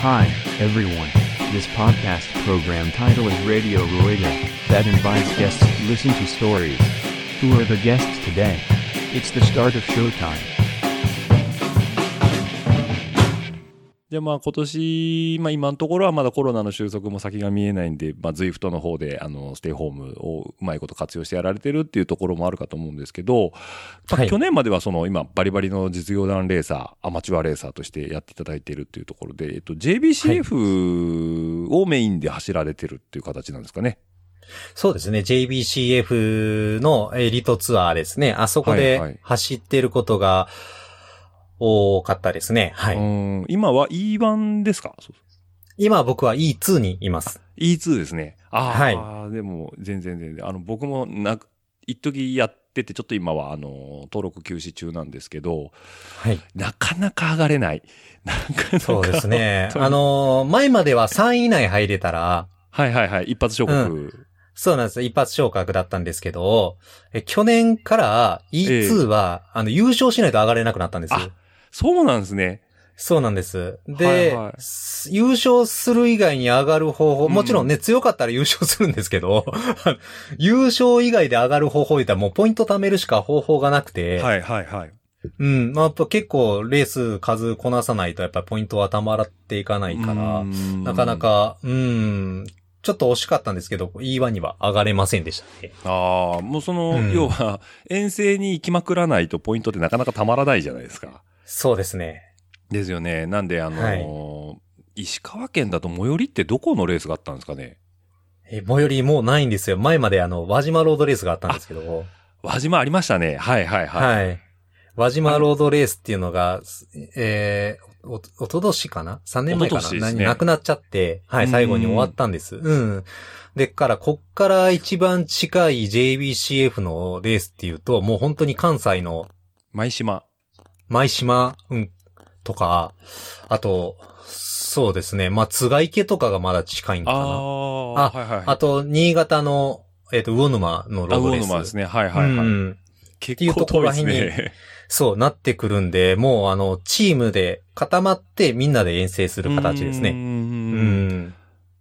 Hi, everyone. This podcast program title is Radio Rueda, that invites guests to listen to stories. Who are the guests today? It's the start of showtime. で、まあ今年、まあ今のところはまだコロナの収束も先が見えないんで、まあ ZWIFT の方で、あの、ステイホームをうまいこと活用してやられてるっていうところもあるかと思うんですけど、去年まではその今バリバリの実業団レーサー、アマチュアレーサーとしてやっていただいているっていうところで、えっと JBCF をメインで走られてるっていう形なんですかね。そうですね。JBCF のエリートツアーですね。あそこはいはいで走ってることが多かったですね。はうい。ん今は E1 ですか？そう今僕は E2 にいます。E2 ですね。ああ、はでも全然全然。あの、僕もな、一時やってて、ちょっと今はあの、登録休止中なんですけど、はい。なかなか上がれない。なかなか。そうですね。あのー前までは3位以内入れたら、はいはいはい。一発昇格。そうなんです。一発昇格だったんですけど、え去年から E2 は、あの、優勝しないと上がれなくなったんですよあ。そうなんですね。そうなんです。で、はいはいす優勝する以外に上がる方法、もちろんね、強かったら優勝するんですけど、優勝以外で上がる方法言ったらもうポイント貯めるしか方法がなくて、はいはいはい。うん、まあ、やっぱ結構レース数こなさないとやっぱりポイントはたまらっていかないから、なかな。か、うん、ちょっと惜しかったんですけど、E1 には上がれませんでしたね。ああ、もうその、うん要は、遠征に行きまくらないとポイントってなかなかたまらないじゃないですか。そうですね。ですよね。なんで、あのー石川県だと最寄りってどこのレースがあったんですかね？え、最寄りもうないんですよ。前まであの、輪島ロードレースがあったんですけど、輪島ありましたね。はいはいはい。はい。輪島ロードレースっていうのが、えー、お、おととしかな ?3 年前かな、ね何なくなっちゃって、はい、うん最後に終わったんです。うん。でっから、こっから一番近い JBCF のレースっていうと、もう本当に関西の舞島。舞島、うん、とか、あと、そうですね、まあ、津賀池とかがまだ近いんかあな。あ、あはいはい。あと、新潟の、えっ、と、魚沼のロあ、ードレース。魚沼ですね。はいはいはい。うん結いうところにね。そう、なってくるんで、もうあの、チームで固まってみんなで遠征する形ですう。ね。うんん。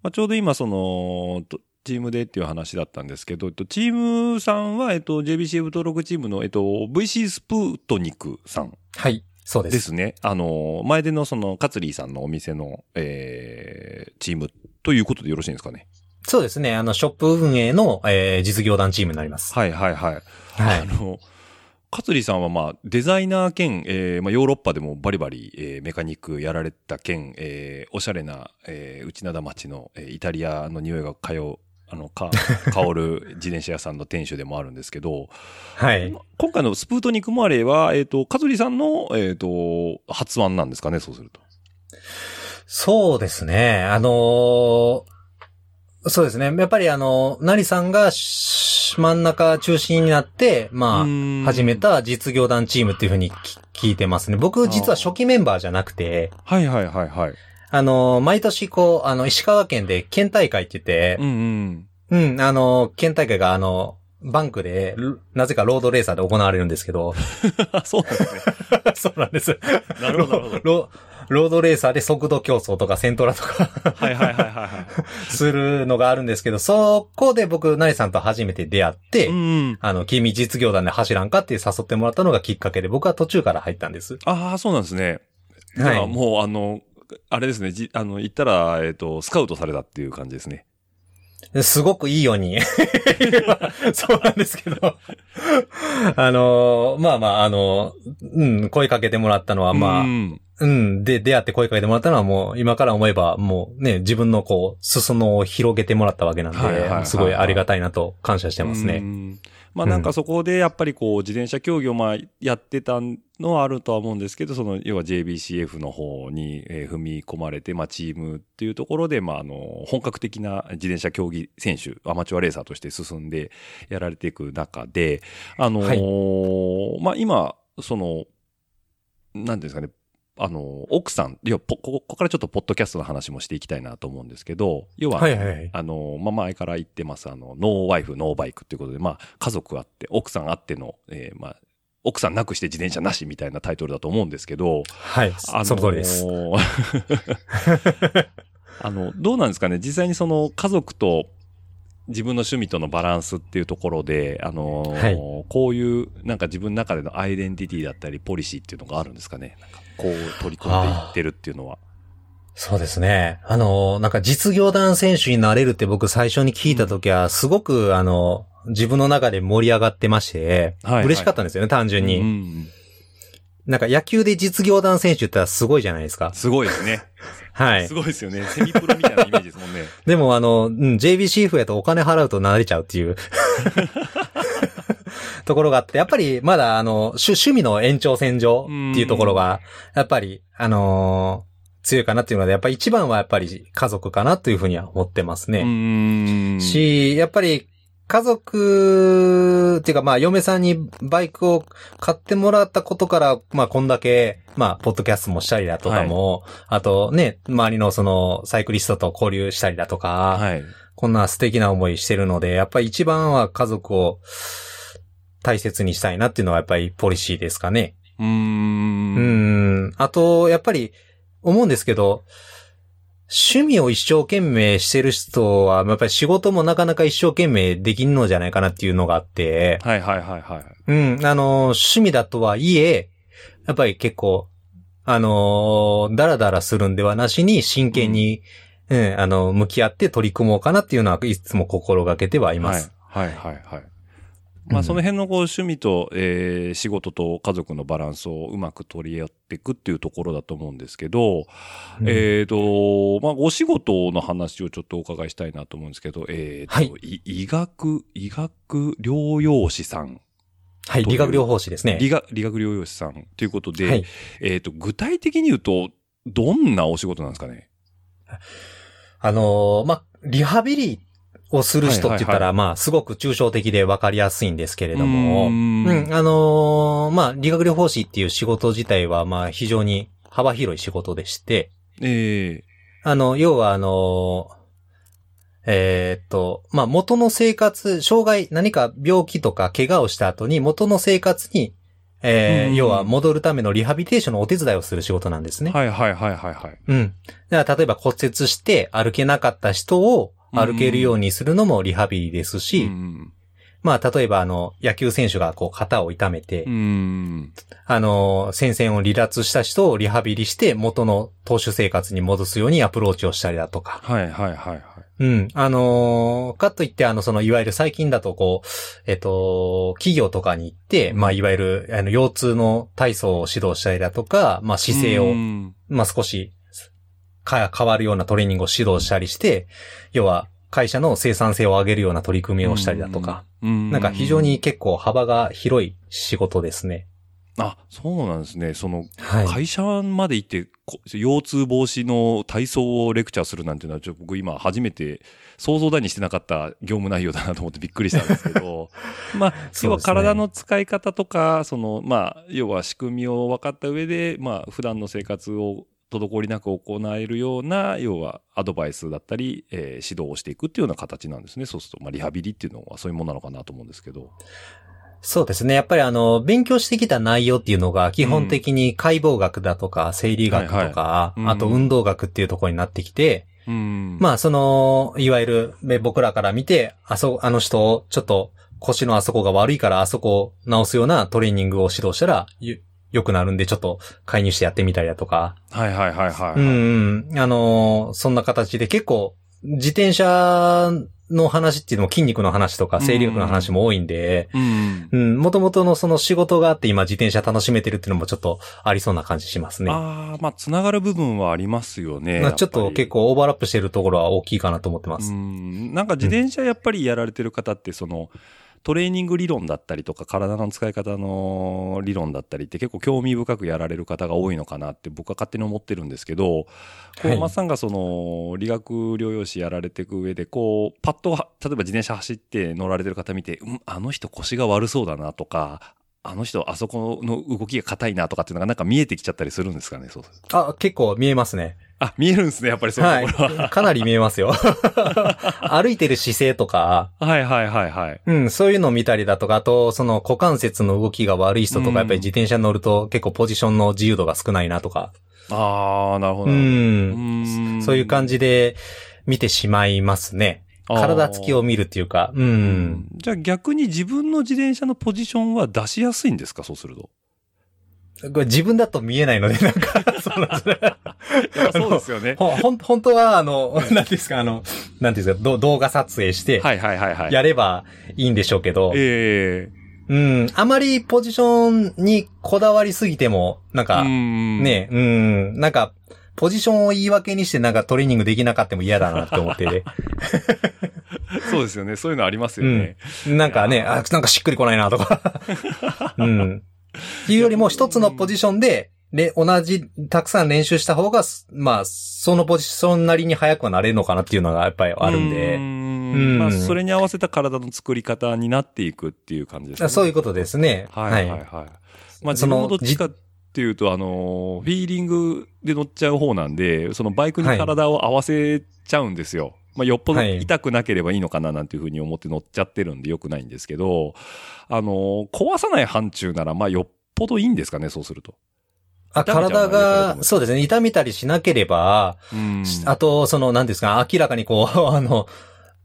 まあ、ちょうど今、その、とチームでっていう話だったんですけど、えっとチームさんは、えっと、JBCF 登録チームの、えっと、VC スプートニクさんはい。そうです。ですね。あの、前でのその、カツリーさんのお店の、えー、チームということでよろしいんですかね。そうですね。あの、ショップ運営の、えー実業団チームになります。はいはいはい。はい。あの、カツリーさんはまあ、デザイナー兼、えーまあ、ヨーロッパでもバリバリ、えーメカニックやられた兼、えーおしゃれな、えー内灘町の、えーイタリアの匂いが通う、あの、か、香る自転車屋さんの店主でもあるんですけど、はい。今回のスプートニクマレーは、えっ、と、カツリーさんの、えっ、と、発案なんですかね、そうすると。そうですね。あのーそうですね。やっぱりあの、なりさんがし真ん中中心になって、まあ、始め。た実業団チームっていうふうにき聞いてますね。僕実は初期メンバーじゃなくて、はいはいはいはい。あの、毎年こう、あの、石川県で県大会って言ってう、んうん、あの、県大会があの、バンクで、ルなぜかロードレーサーで行われるんですけど、うん。そうなんですね。そうなんです。なるほどなるほどロロードレーサーで速度競争とかセントラとかはいはいはいはいはい。するのがあるんですけど、そこで僕、ナリさんと初めて出会って、うん。あの、君実業団で走らんかって誘ってもらったのがきっかけで、僕は途中から入ったんです。ああ、そうなんですね。はい。もう、あの、あれですね、じあの、行ったら、えっ、と、スカウトされたっていう感じですね。すごくいいように。そうなんですけど。あの、まあまあ、あの、うん、声かけてもらったのは、まあ、うんうん。で、出会って声かけてもらったのはもう、今から思えば、もうね、自分のこう、裾野を広げてもらったわけなんはいはいはいはいで、すごいありがたいなと感謝してますうね。んまあなんかそこでやっぱりこう自転車競技をまあやってたのはあるとは思うんですけど、その要は JBCF の方にえー踏み込まれて、まあチームっていうところで、まああの、本格的な自転車競技選手、アマチュアレーサーとして進んでやられていく中で、あのーまあ今、その、なんていうんですかね、あの、奥さん、いや、ぽこここからちょっとポッドキャストの話もしていきたいなと思うんですけど、要は、はいはいはい。あの、まあ、前から言ってます、あの、 No Wife, No Bike っていうことで、まあ、家族あって、奥さんあっての、えーまあ、奥さんなくして自転車なしみたいなタイトルだと思うんですけど、はい。あのーその通りです。あの、どうなんですかね実際にその家族と自分の趣味とのバランスっていうところで、あのーはいこういうなんか自分の中でのアイデンティティだったりポリシーっていうのがあるんですかねなんかこう取り組んでいってるっていうのは。そうですね。あの、なんか実業団選手になれるって僕最初に聞いたときは、すごく、あの、自分の中で盛り上がってまして、はいはい嬉しかったんですよね、単純に。うんなんか野球で実業団選手ってすごいじゃないですか。すごいですね。はいす。ごいですよね。セミプロみたいなイメージですもんね。でもあの、うん、JBCF やとお金払うと慣れちゃうっていう ところがあって、やっぱりまだあの、趣趣味の延長線上っていうところが、やっぱり、あのー強いかなっていうので、やっぱり一番はやっぱり家族かなというふうには思ってますうね。し、やっぱり家族っていうかまあ嫁さんにバイクを買ってもらったことから、まあこんだけ、まあポッドキャストもしたりだとかも、あとね、周りのそのサイクリストと交流したりだとか、はい。こんな素敵な思いしてるので、やっぱり一番は家族を大切にしたいなっていうのはやっぱりポリシーですかね。うー。うんん。あと、やっぱり思うんですけど、趣味を一生懸命してる人は、やっぱり仕事もなかなか一生懸命できんのじゃないかなっていうのがあって、はいはいはいはい。うん、あの、趣味だとはいえ、やっぱり結構、あの、ダラダラするんではなしに真剣に、うん、あの、向き合って取り組もうかなっていうのは、いつも心がけてはいます。はいはいはいはい。まあその辺のこう趣味と、えー仕事と家族のバランスをうまく取り合っていくっていうところだと思うんですけど、うん。えっ、と、まあお仕事の話をちょっとお伺いしたいなと思うんですけど、えっ、と、はい。い医学、医学療養士さん、はい、理学療法士ですね。理学、理学療養士さんということで、はい。えっ、と、具体的に言うと、どんなお仕事なんですかね？あのーまあ、リハビリをする人って言ったら、まあ、すごく抽象的で分かりやすいんですけれども、うーうん。ん、あのーまあ、理学療法士っていう仕事自体は、まあ、非常に幅広い仕事でして、えあの、要はあのーえーっと、まあ、元の生活、障害、何か病気とか怪我をした後に元の生活に、えーうん要は戻るためのリハビリテーションのお手伝いをする仕事なんですえね。はいはいはいはいはい。うん。だから例えば骨折して歩けなかった人を歩けるようにするのもリハビリですし、うんまあ例えばあの野球選手がこう肩を痛めて、うん。あの戦線を離脱した人をリハビリして元の投手生活に戻すようにアプローチをしたりだとか。はいはいはいはい。うん。あのーかといってあのそのいわゆる最近だとこう、えっと、企業とかに行って、まあいわゆるあの腰痛の体操を指導したりだとか、まあ姿勢をうんまあ、少しか変わるようなトレーニングを指導したりして、要は会社の生産性を上げるような取り組みをしたりだとか、うんなんか非常に結構幅が広い仕事ですね。あ、そうなんですね。その、はい。会社まで行って、こ腰痛防止の体操をレクチャーするなんていうのは、ちょっと僕今初めて想像だにしてなかった業務内容だなと思ってびっくりしたんですけど、まあ、要は体の使い方とか、その、まあ、要は仕組みを分かった上で、まあ、普段の生活を滞りなく行えるような、要はアドバイスだったり、えー指導をしていくっていうような形なんですね。そうすると、まあ、リハビリっていうのはそういうものなのかなと思うんですけど。そうですね。やっぱりあの、勉強してきた内容っていうのが基本的に解剖学だとか、生理学とか、はいはいうんあと運動学っていうところになってきて、うん。まあその、いわゆるね僕らから見て、あそ、あの人をちょっと腰のあそこが悪いからあそこを直すようなトレーニングを指導したら、よ良くなるんでちょっと介入してやってみたりだとか、はいはいはいはい。うんうん。あのーそんな形で結構、自転車の話っていうのも筋肉の話とか生理学の話も多いんで、うん。うん、元々のその仕事があって今自転車楽しめてるっていうのもちょっとありそうな感じしますね。ああ、まあ、つながる部分はありますよね。まあちょっと結構オーバーラップしてるところは大きいかなと思ってまうす。ん。なんか自転車やっぱりやられてる方って、その、トレーニング理論だったりとか、体の使い方の理論だったりって結構興味深くやられる方が多いのかなって僕は勝手に思ってるんですけど、こう、はい松さんがその、理学療養士やられていく上で、こう、パッとは、例えば自転車走って乗られてる方見て、うん、あの人腰が悪そうだなとか、あの人あそこの動きが硬いなとかっていうのがなんか見えてきちゃったりするんですかね、そうあ、結構見えますね。あ、見えるんですね、やっぱりそういうところは。はい。かなり見えますよ。歩いてる姿勢とか、はいはいはいはい。うん、そういうのを見たりだとか、あと、その股関節の動きが悪い人とうんか、やっぱり自転車に乗ると結構ポジションの自由度が少ないなとか、ああ、なるほど。う。うんんそういう感じで見てしまいますね。体つきを見るっていうか、う。うんん。じゃあ逆に自分の自転車のポジションは出しやすいんですかそうすると。これ自分だと見えないので、なんか、そうなんですね。そうですよね。ほ、ほん、本当は、あの、なんていうんですか、あの、なんですか、ど動画撮影して、はいはいはいはい。やればいいんでしょうけど、えうん、あまりポジションにこだわりすぎても、なんえか、うん。ね、うん、なんか、ポジションを言い訳にしてなんかトレーニングできなかったも嫌だなって思ってて、そうですよね。そういうのありますよね。なんかね、あ、なんかしっくりこないなとか、うん。っ ていうよりも一つのポジションで、で、同じ、たくさん練習した方が、まあ、そのポジションなりに速くはなれるのかなっていうのがやっぱりあるんうで、んまあ、それに合わせた体の作り方になっていくっていう感じですね。そういうことですね。はいはいはい。まあ自分もどっちかっていうと、あの、フィーリングで乗っちゃう方なんで、そのバイクに体を合わせちゃうんですよ。まあよっぽどはい痛くなければいいのかななんていうふうに思って乗っちゃってるんでよくないんですけど、あの、壊さない範疇なら、まあよっぽどいいんですかね、そうすると。あ、体が、そうですね、痛めたりしなければ、うん。あと、その、なんですか、明らかにこう、あの、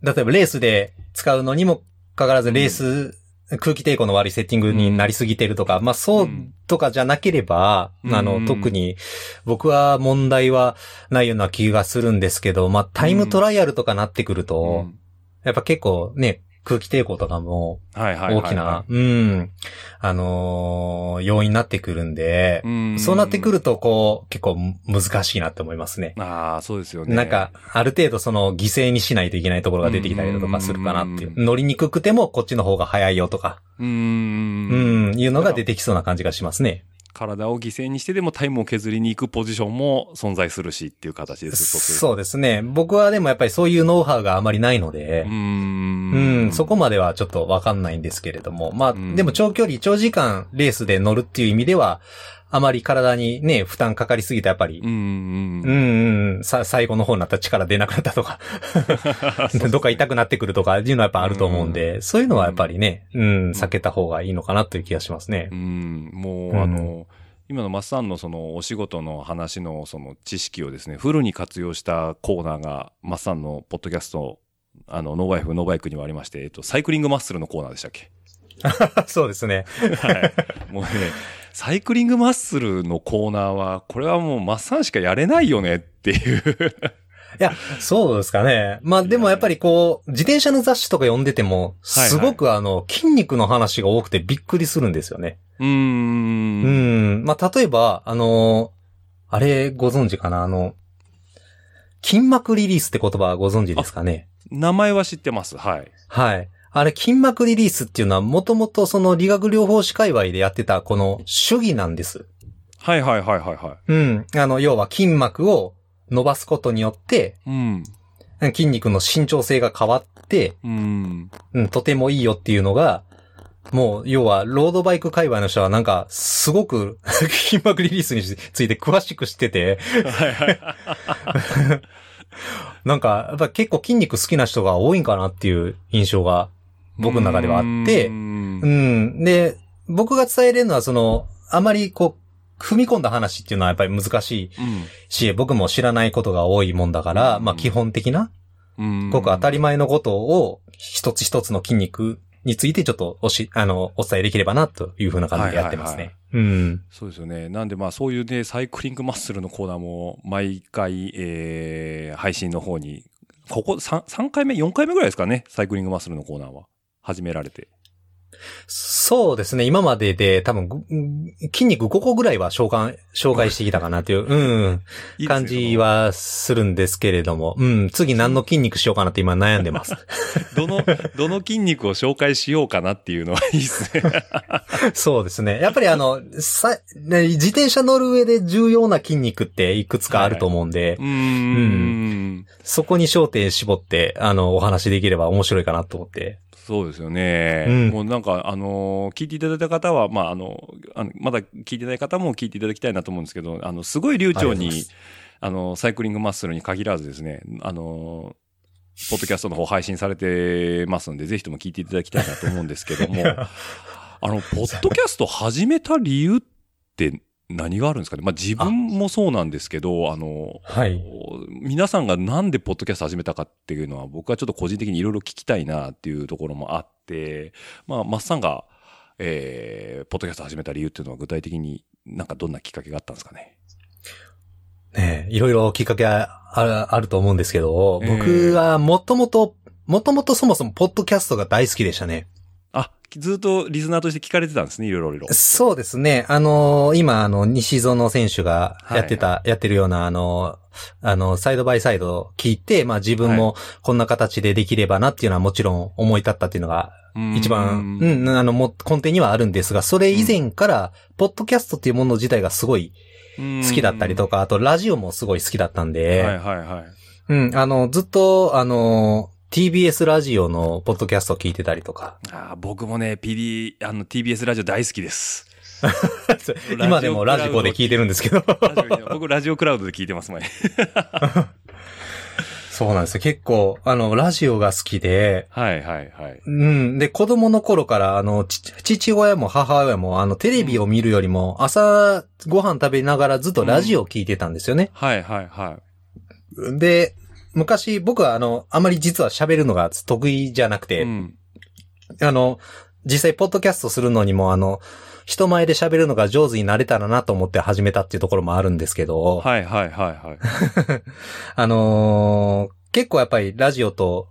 例えばレースで使うのにもかかわらず、レース、空気抵抗の悪いセッティングになりすぎてるとか、まあそうとかじゃなければ、うん。あの、うん。特に僕は問題はないような気がするんですけど、まあタイムトライアルとかなってくると、うん。やっぱ結構ね、空気抵抗とかも。大きな、うん、あのー要因になってくるんで、うんそうなってくると、こう、結構難しいなって思いますね。ああ、そうですよね。なんか、ある程度その犠牲にしないといけないところが出てきたりだとかするかなっていうう。ん乗りにくくてもこっちの方が早いよとか、うー。うんん、いうのが出てきそうな感じがしますね。体を犠牲にしてでもタイムを削りに行くポジションも存在するしっていう形です。そうですね。僕はでもやっぱりそういうノウハウがあまりないのでう、ー。うんん、そこまではちょっとわかんないんですけれども。まあ、うんでも長距離、長時間レースで乗るっていう意味では、あまり体にね、負担かかりすぎたやっぱり。う、んうんう。ん、うん、さ、最後の方になったら力出なくなったとか、どっか痛くなってくるとかっていうのはやっぱあると思うんで、そういうのはやっぱりね、うん、避けた方がいいのかなという気がしますね。う。ん、もう、うん。あの、今のマッサンのそのお仕事の話のその知識をですね、フルに活用したコーナーが、マッサンのポッドキャスト、あの、 No Wife, No Bike にもありまして、えっと、サイクリングマッスルのコーナーでしたっけ？そうですね。はい。もうね、サイクリングマッスルのコーナーは、これはもうマッサンしかやれないよねっていう。いや、そうですかね。まあでもやっぱりこう、自転車の雑誌とか読んでても、はいはいすごくあの、筋肉の話が多くてびっくりするんですよね。うー。うんん。まあ例えば、あの、あれご存知かな？あの、筋膜リリースって言葉はご存知ですかね？名前は知ってます。はい。はい。あれ、筋膜リリースっていうのは、もともとその理学療法士界隈でやってた、この主義なんです。はいはいはいはいはうん。あの、要は筋膜を伸ばすことによって、い。うん。筋肉の伸長性が変わって、うん。うん、とてもいいよっていうのが、もう、要は、ロードバイク界隈の人はなんか、すごく 筋膜リリースについて詳しく知ってて、はいはい。なんか、やっぱ結構筋肉好きな人が多いんかなっていう印象が僕の中ではあってう、んうん。で、僕が伝えれるのは、その、あまりこう、踏み込んだ話っていうのはやっぱり難しいし、僕も知らないことが多いもんだから、うんまあ基本的な、うん。ごく当たり前のことを、一つ一つの筋肉についてちょっとおし、あの、お伝えできればな、というふうな感じでやってますね。うん。そうですよね。なんでまあそういうね、サイクリングマッスルのコーナーも毎回、えー、配信の方に、ここ 3, 3回目、4回目ぐらいですかね、サイクリングマッスルのコーナーは。始められて。そうですね。今までで多分ぐ、筋肉5個ぐらいは紹介、紹介してきたかなという、うん、いいですね感じ。はするんですけれども、うん、次何の筋肉しようかなって今悩んでます。どの、どの筋肉を紹介しようかなっていうのはいいですね。そうですね。やっぱりあの、さ、ね自転車乗る上で重要な筋肉っていくつかあると思うんで、うーん。そこに焦点絞って、あの、お話できれば面白いかなと思って。そうですよね。うんもうなんか、あのー聞いていただいた方は、まあ、あの、あのまだ聞いてない方も聞いていただきたいなと思うんですけど、あの、すごい流暢にあの、サイクリングマッスルに限らずですね、あの、ポッドキャストの方配信されてますんで、ぜひとも聞いていただきたいなと思うんですけども、あの、ポッドキャスト始めた理由って何があるんですかねまあ自分もそうなんですけど、あの、はい。皆さんがなんでポッドキャスト始めたかっていうのは僕はちょっと個人的にいろいろ聞きたいなっていうところもあって、まあ、マッサンが、えー、ポッドキャスト始めた理由っていうのは具体的になんかどんなきっかけがあったんですかねねえいろいろきっかけあると思うんですけど、ええ僕はもともと、もともとそもそもポッドキャストが大好きでしたね。あ、ずっとリスナーとして聞かれてたんですね、いろいろいろ。そうですね。あのー今、あの、西園選手がやってた、やってるような、あのーあの、サイドバイサイドを聞いて、まあ自分もこんな形でできればなっていうのはもちろん思い立ったっていうのが一番、ううんん、あの、も根底にはあるんですが、それ以前から、ポッドキャストっていうもの自体がすごい好きだったりとか。か、あとラジオもすごい好きだったんで、はいはいはい。うん、あの、ずっと、あの、TBS ラジオのポッドキャストを聞いてたりとか。あー僕もね、PD、あの、TBS ラジオ大好きです。今でもラジコで聞いてるんですけど。僕、ラジオクラウドで聞いてます、前。そうなんですよ。結構、あの、ラジオが好きで、はいはいはい。うん。で、子供の頃から、あの、ち父親も母親も、あの、テレビを見るよりも、朝、ご飯食べながらずっとラジオを聞いてたんですよね。はいはいはい。で、昔、僕は、あの、あまり実は喋るのが得意じゃなくて、うん。あの、実際、ポッドキャストするのにも、あの、人前で喋るのが上手になれたらなと思って始めたっていうところもあるんですけど、はいはいはいはい。あのー結構やっぱりラジオと、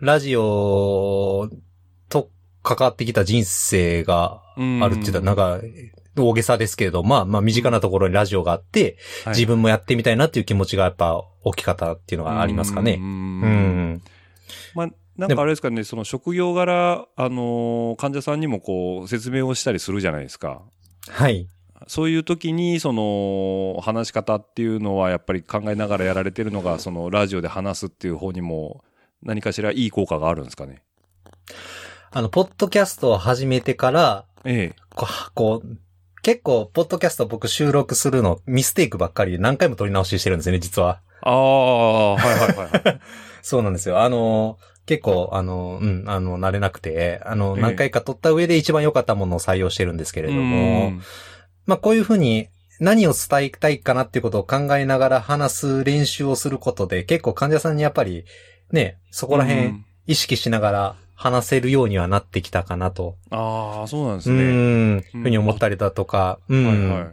ラジオと関わってきた人生があるって言ったらなんか、大げさですけれど、まあまあ身近なところにラジオがあって、はい自分もやってみたいなっていう気持ちがやっぱ大きかったっていうのがありますかね。うんうん。まあ、なんかあれですかね、その職業柄、あのー患者さんにもこう、説明をしたりするじゃないですか。はい。そういう時に、その、話し方っていうのはやっぱり考えながらやられてるのが、その、ラジオで話すっていう方にも、何かしらいい効果があるんですかね。あの、ポッドキャストを始めてから、ええ。こう、こう結構、ポッドキャスト僕収録するのミステイクばっかりで何回も撮り直ししてるんですよね、実は。ああ、はいはいはいはい。そうなんですよ。あの、結構、あの、うん、あの、慣れなくて、あの、ええ何回か撮った上で一番良かったものを採用してるんですけれども、うんまあ、こういうふうに何を伝えたいかなっていうことを考えながら話す練習をすることで、結構患者さんにやっぱり、ね、そこら辺うん意識しながら話せるようにはなってきたかなと、ああ、そうなんですうね。ん、ふうに思ったりだとか、うん、はいはい。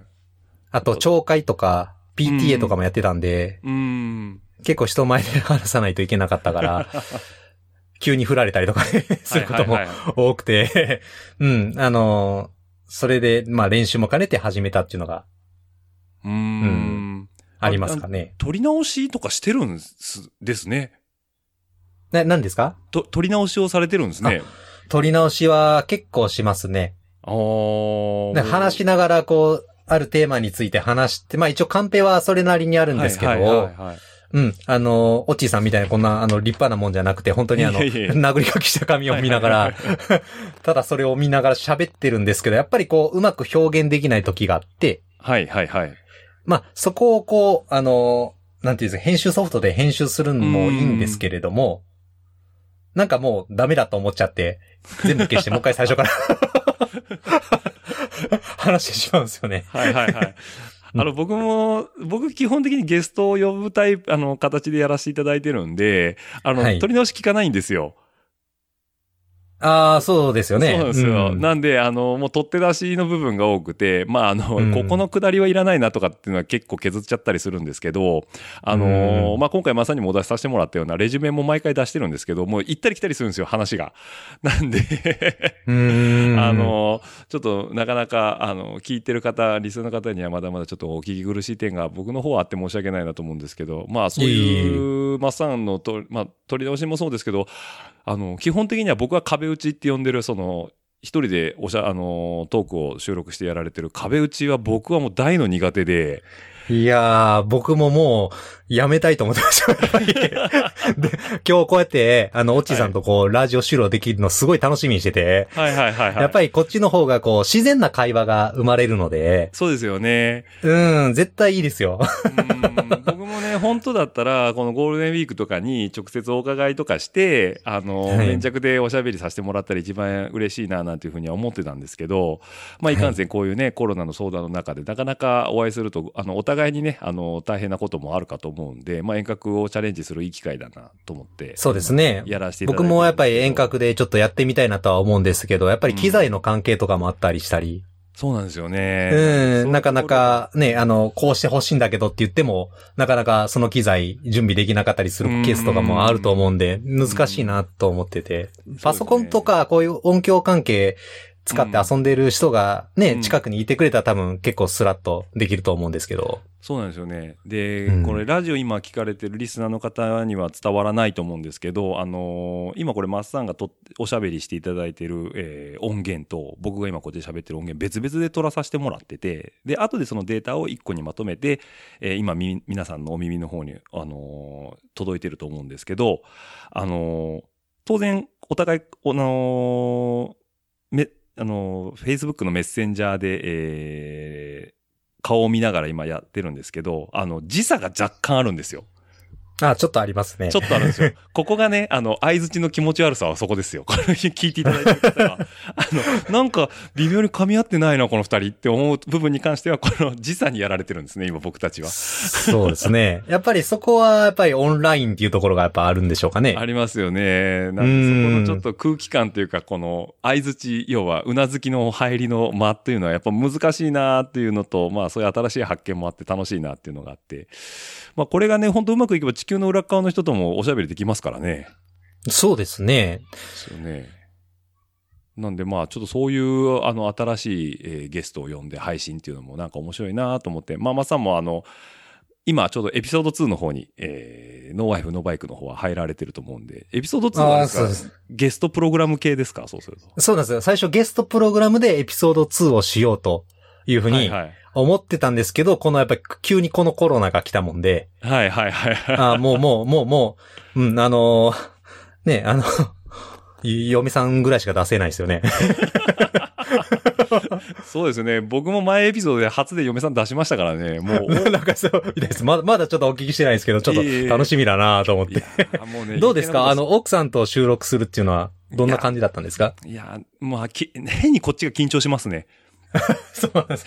あと、聴会とか、PTA とかもやってたんで、うん。結構人前で話さないといけなかったから、急に振られたりとかねすることも 多くて、うん、あの、それで、まあ練習も兼ねて始めたっていうのがうーん。ありますかね。撮り直しとかしてるんですですね。な、何ですか？と、撮り直しをされてるんですね。撮り直しは結構しますね。ああ。で話しながらこう、あるテーマについて話して、まあ一応カンペはそれなりにあるんですけど、はいはいはいはいうん。あの、オッチーさんみたいなこんな、あの、立派なもんじゃなくて、本当にあの、いやいや殴り書きした紙を見ながら、ただそれを見ながら喋ってるんですけど、やっぱりこう、うまく表現できない時があって、はいはいはい。まあ、そこをこう、あの、なんていうんですか、編集ソフトで編集するのもいいんですけれども、なんかもうダメだと思っちゃって、全部消してもう一回最初から 話してしまうんですよね。はいはいはい。あの、僕も、僕基本的にゲストを呼ぶタイプ、あの、形でやらせていただいてるんで、あの、はい撮り直し聞かないんですよ。ああ、そうですよね。そうなんですよ。うんなんで、あの、もう取って出しの部分が多くて、まあ、あの、うんここの下りはいらないなとかっていうのは結構削っちゃったりするんですけど、あの、うんまあ、今回まさにもお出しさせてもらったようなレジュメも毎回出してるんですけど、もう行ったり来たりするんですよ、話が。なんで、あ、の、ちょっとなかなか、あの、聞いてる方、リスナーの方にはまだまだちょっとお聞き苦しい点が僕の方はあって申し訳ないなと思うんですけど、まあそういう、マッサンのと、まあ取り直しもそうですけど、あの、基本的には僕は壁打ちって呼んでる、その、一人でおしゃ、あの、トークを収録してやられてる壁打ちは僕はもう大の苦手で、いやー、僕ももやめたいと思ってました、やっぱり。で、今日こうやって、あの、オッチーさんとこう、ラジオ収録できるのすごい楽しみにしてて、はいはいはいはい。やっぱりこっちの方がこう、自然な会話が生まれるので、そうですよね。うん、絶対いいですよ。うん僕もね、本当だったら、このゴールデンウィークとかに直接お伺いとかして、あの、はい連着でおしゃべりさせてもらったら一番嬉しいな、なんていうふうには思ってたんですけど、まあ、いかんせんこういうね、コロナの相談の中でなかなかお会いすると、あの、お互いにね、あの、大変なこともあるかと思うんで、まあ、遠隔をチャレンジするいい機会だな、と思って。そうですね。やらせていただいて僕もやっぱり遠隔でちょっとやってみたいなとは思うんですけど、やっぱり機材の関係とかもあったりしたり、そうなんですよね。うん、なかなかね、あの、こうしてほしいんだけどって言っても、なかなかその機材準備できなかったりするケースとかもあると思うんで、難しいなと思ってて、パソコンとかこういう音響関係使って遊んでる人がね、うん近くにいてくれたら多分結構スラッとできると思うんですけど。そうなんですよね。で、うんこれラジオ今聞かれてるリスナーの方には伝わらないと思うんですけど、あのー今これマッサンがとおしゃべりしていただいてる、えー音源と僕が今こうやって喋ってる音源別々で取らさせてもらってて、で、後でそのデータを一個にまとめて、えー今み皆さんのお耳の方に、あのー届いてると思うんですけど、あのー当然お互い、あのーめ、あの、Facebook のメッセンジャーで、えー顔を見ながら今やってるんですけど、あの、時差が若干あるんですよ。あ、ちょっとありますね。ちょっとあるんですよ。ここがね、あの、相づちの気持ち悪さはそこですよ。これ聞いていただいてる方が、あの、なんか微妙に噛み合ってないな、この二人って思う部分に関しては、この時差にやられてるんですね、今僕たちは。そうですね。やっぱりそこはやっぱりオンラインっていうところがやっぱあるんでしょうかね。ありますよね。なんで、そこのちょっと空気感というか、この相づち、要は、うなずきの入りの間っていうのはやっぱ難しいなっていうのと、まあそういう新しい発見もあって楽しいなっていうのがあって、まあこれがね、本当うまくいけば地球の裏側の人ともおしゃべりできますからね。そうですね。ですよね。なんでまあちょっとそういうあの新しい、えーゲストを呼んで配信っていうのもなんか面白いなと思って、まあまさんもあの、今ちょうどエピソード2の方に、えー、ノーワイフノーバイクの方は入られてると思うんで、エピソード2は。ゲストプログラム系ですか？そうすると。そうなんですよ。最初ゲストプログラムでエピソード2をしようというふうにはいはい。思ってたんですけど、このやっぱり急にこのコロナが来たもんで、はいはいはいはい。あもうもうもうもう、うん、あのーね、あの、嫁さんぐらいしか出せないですよね。そうですよね。僕も前エピソードで初で嫁さん出しましたからね。もう、なんかそうです。まだ、まだちょっとお聞きしてないですけど、ちょっと楽しみだなと思って。もうね どうですか？あ、の、奥さんと収録するっていうのは、どんな感じだったんですか？といや、まあ、き変にこっちが緊張しますね。そうなんです。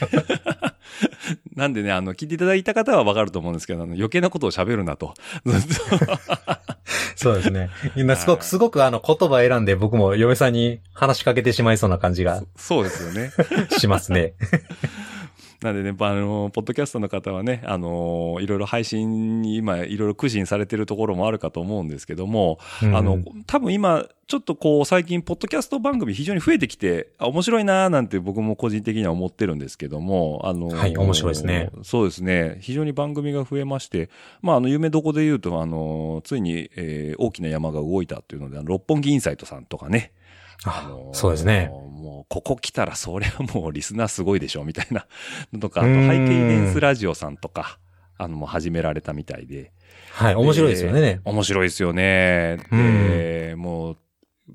なんでね、あの、聞いていただいた方はわかると思うんですけど、あの余計なことを喋るなと。そうですね。みんなすごく、すごくあの、言葉選んで僕も嫁さんに話しかけてしまいそうな感じがそうですよね。しますね。なんでね、あの、ポッドキャストの方はね、あの、いろいろ配信に今、いろいろ苦心されてるところもあるかと思うんですけども、うんあの、多分今、ちょっとこう、最近、ポッドキャスト番組非常に増えてきて、あ面白いなーなんて僕も個人的には思ってるんですけども、あの、はい面白いですね。そうですね。非常に番組が増えまして、まあ、あの、夢どこで言うと、あの、ついに、えー大きな山が動いたっていうので、六本木インサイトさんとかね、ああのーそうですね。もう、ここ来たらそりゃもうリスナーすごいでしょ、みたいなの とか、あと、背景イデンスラジオさんとか、あの、もう始められたみたいで。はい、面白いですよね。面白いですよね。で、もう、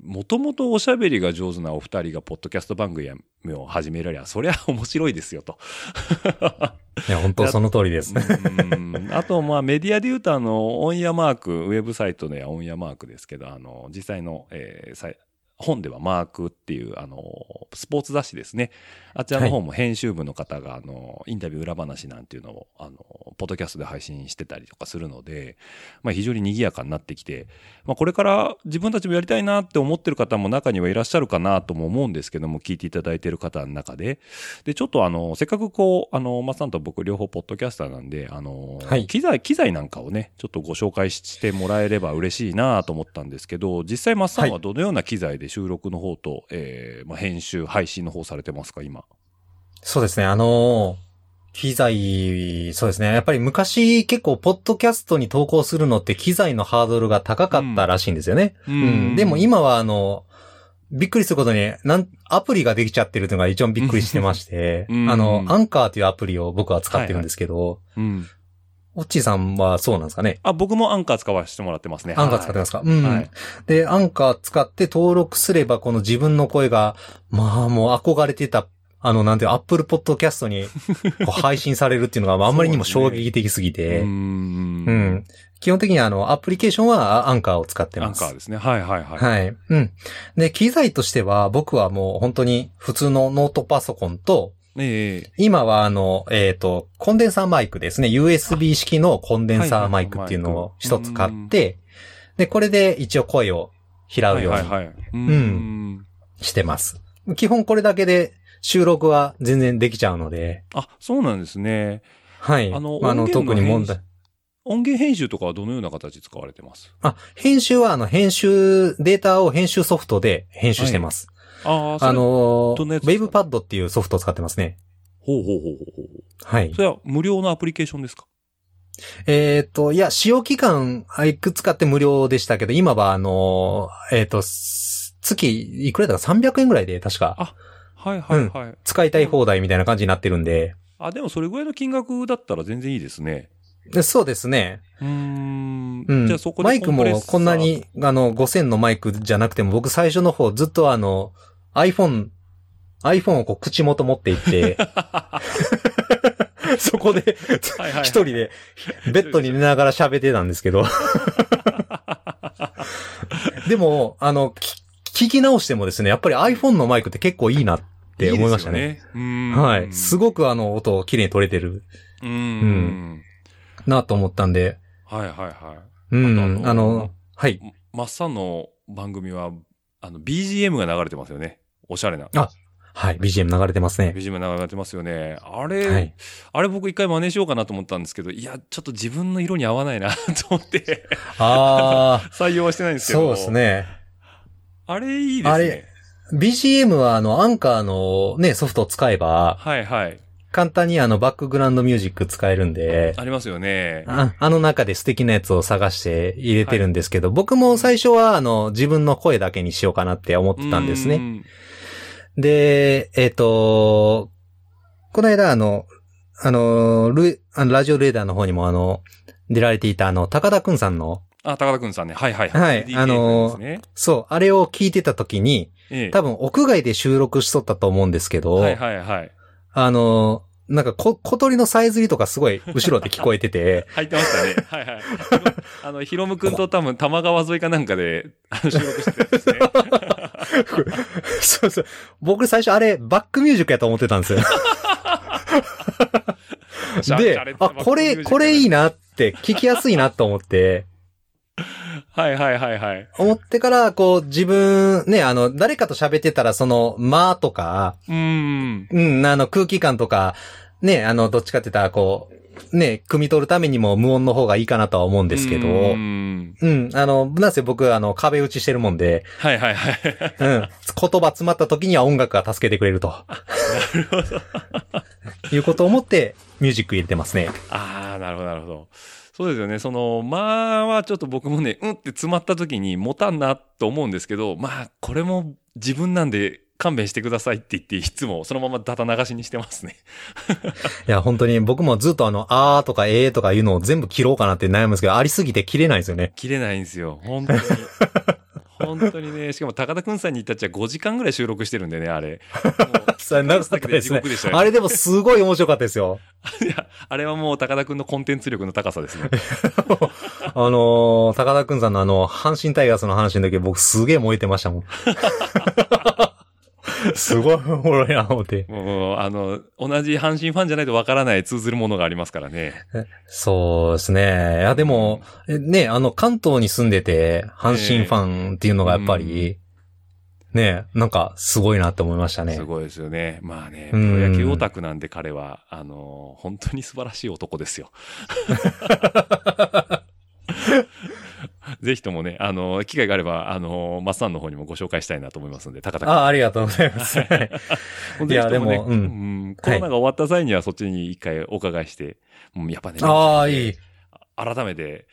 もともとおしゃべりが上手なお二人がポッドキャスト番組を始められゃ、そりゃ面白いですよと。いや、本当その通りです。うんあと、まあ、メディアで言うと、あの、オンヤマーク、ウェブサイトではオンヤマークですけど、あの、実際の、えー本ではマークっていう、あの、スポーツ雑誌ですね。あちらの方も編集部の方が、あの、インタビュー裏話なんていうのを、あの、ポッドキャストで配信してたりとかするので、まあ、非常に賑やかになってきて、まあ、これから自分たちもやりたいなって思ってる方も中にはいらっしゃるかなとも思うんですけども、聞いていただいてる方の中で、で、ちょっとあの、せっかくこう、あの、まさんと僕両方ポッドキャスターなんで、あの、はい。機材、機材なんかをね、ちょっとご紹介してもらえれば嬉しいなと思ったんですけど、実際マッサンはどのような機材で収録の方と、えーまあ、編集、配信の方されてますか、今？そうですね、あのー機材、そうですね。やっぱり昔結構ポッドキャストに投稿するのって機材のハードルが高かったらしいんですよね。ううん。でも、今はあの、びっくりすることに、なん、アプリができちゃってるっていうのが一番びっくりしてまして、うんあの、アンカーというアプリを僕は使ってるんですけど、うん。オッチーさんはそうなんですかねあ、僕もアンカー使わせてもらってますね。アンカー使ってますか、うん、はい。で、アンカー使って登録すれば、この自分の声が、まあもう憧れてた、あの、なんていう、アップルポッドキャストに 配信されるっていうのがあまりにも衝撃的すぎて、うーうんん。基本的にあの、アプリケーションはアンカーを使ってアます。ンカーですね。はいはいはい。はい。うん。で、機材としては、僕はもう本当に普通のノートパソコンと、ええ今はあの、えっ、と、コンデンサーマイクですね。USB 式のコンデンサーマイクっていうのを一つ買って、で、これで一応声を拾うようにはいはいはい。うーん。してます。基本これだけで収録は全然できちゃうので、あ、そうなんですね。はい。あのまあ、あの、特に問題。音源編集とかはどのような形使われてます？あ、編集はあの、編集、データを編集ソフトで編集してます。ああ、あ、のウェブパッドっていうソフトを使ってますね。ほうほうほうほう。はいそ。れは無料のアプリケーションですか？えっ、と、いや、使用期間、あいくつかって無料でしたけど、今はあの、えっ、と、す月、いくらだ？か300円ぐらいで確かあはいはいはい。使いたい放題みたいな感じになってるんで、あ、でもそれぐらいの金額だったら全然いいですね。でそうですね。うーん。うん。じゃあそこでマイクもこんなに、あの、5000のマイクじゃなくても、僕最初の方ずっとあの、iPhone、iPhone をこう口元持っていって、そこで、一人で、ベッドに寝ながら喋ってたんですけど。でも、あの、き聞き直してもですね、やっぱり iPhone のマイクって結構いいなって思いましたね。いいね。はい。すごくあの、音を綺麗に取れてるうーん。なと思ったんで、はいはいはい。うん、あとあの、はい。マッサンの番組は、あの、BGM が流れてますよね。おしゃれな。あはい、BGM 流れてますね。BGM 流れてますよね。あれ、はい。あれ僕一回真似しようかなと思ったんですけど、いや、ちょっと自分の色に合わないな と思って、あ 採用はしてないんであ、すけど。そうです。ね。あれいいですね。あれ BGM はあの、アンカーのね、ソフトを使えば、はいはい。簡単にあの、バックグラウンドミュージック使えるんで、ありますよね。ああの中で素敵なやつを探して入れてるんですけど、僕も最初はあの、自分の声だけにしようかなって思ってたんですね。うん。で、えっ、と、この間あの、あの、ルあのラジオレーダーの方にもあの、出られていたあの、高田くんさんの、あ、高田くんさんね。はいはいはい DK あのねそう、あれを聞いてた時に、ええ多分屋外で収録しとったと思うんですけど、はいはいはい。あの、なんかこ小鳥のさえずりとかすごい後ろで聞こえてて、入ってましたね。はいはい。あの、ヒロムくんと多分、多摩川沿いかなんかで、あの、収録してたやつですね。そうそう。僕最初あれバックミュージックやと思ってたんですよ。であ、これ、これいいなって、聞きやすいなと思って、はいはいはいはい。思ってから、こう、自分、ね、あの、誰かと喋ってたら、その、間とか、うーん。うん、あの、空気感とか、ね、あの、どっちかって言ったら、こう、ね、汲み取るためにも無音の方がいいかなとは思うんですけど、うーうん、んあの、なんせ僕、あの、壁打ちしてるもんで、はいはいはい。うん、言葉詰まった時には音楽が助けてくれると。いうことを思って、ミュージック入れてますね。ああ、なるほどなるほど。そうですよね。その、まあはちょっと僕もね、うんって詰まった時に持たんなと思うんですけど、まあ、これも自分なんで勘弁してくださいって言って、いつもそのままダダ流しにしてますね。いや、本当に僕もずっとあの、あーとかえーとかいうのを全部切ろうかなって悩むんですけど、ありすぎて切れないんですよね。切れないんですよ。本当に。本当にね。しかも高田くんさんに言ったっちゃ5時間ぐらい収録してるんでね、あれ。あれでもすごい面白かったですよ。いや、あれはもう高田くんのコンテンツ力の高さですね。あのー、高田くんさんのあの、阪神タイガースの話の時僕すげえ燃えてましたもん。すごいおもろいな、思って。もう、あの、同じ阪神ファンじゃないとわからない通ずるものがありますからね。そうですね。いや、でも、えね、あの、関東に住んでて、阪神ファンっていうのがやっぱり、ね、なんか、すごいなって思いましたねす。ごいですよね。まあね、プうんロ野球オタクなんで彼は、あの、本当に素晴らしい男ですよ。ぜひともね、あの、機会があれば、あの、マッサンの方にもご紹介したいなと思いますので、高田君。あ、ありがとうございます。はいやでもうんうんコロナが終わった際にはそっちに一回お伺いして、もうやっぱね、ああ、いい。い改めて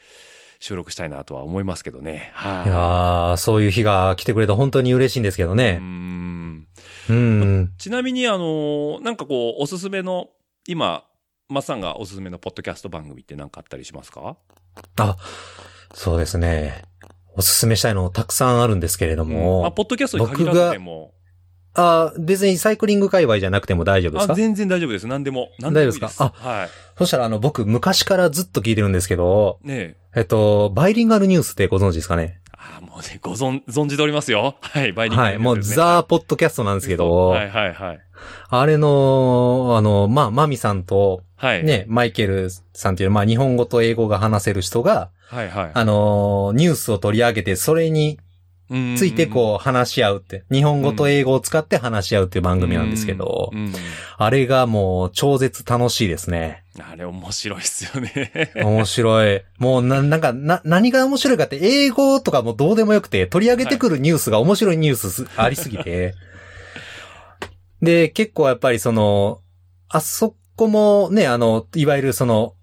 収録したいなとは思いますけどね。はい。やーそういう日が来てくれて本当に嬉しいんですけどうね。んうん。ちなみに、あの、なんかこう、おすすめの、今、マッさんがおすすめのポッドキャスト番組って何かあったりしますか？あ、そうですね。おすすめしたいのたくさんあるんですけれどうんあ、ポッドキャストに限らずでも。あ、別にサイクリング界隈じゃなくても大丈夫ですあ、か全然大丈夫です。何でも。何でもいいです。大丈夫ですか？はい。そしたらあの、僕昔からずっと聞いてるんですけど、ねえ。えっと、バイリンガルニュースってご存知ですかね？あもうね、ご存、存じておりますよ。はい、バイリンガはい。もうザーポッドキャストなんですけど、はいはいはい。あれの、あの、まあ、マミさんと、はい。。ね、マイケルさんっていう、まあ、日本語と英語が話せる人が、はいはい。あの、ニュースを取り上げて、それにうんついてこう話し合うって、日本語と英語を使って話し合うっていう番組なんですけどあれがもう超絶楽しいですね。あれ面白いっすよね。面白い。もうな、なんか、な、何が面白いかって、英語とかもどうでもよくて、取り上げてくるニュースが面白いニュースすありすぎて。で、結構やっぱりその、あそこもね、あの、いわゆるその、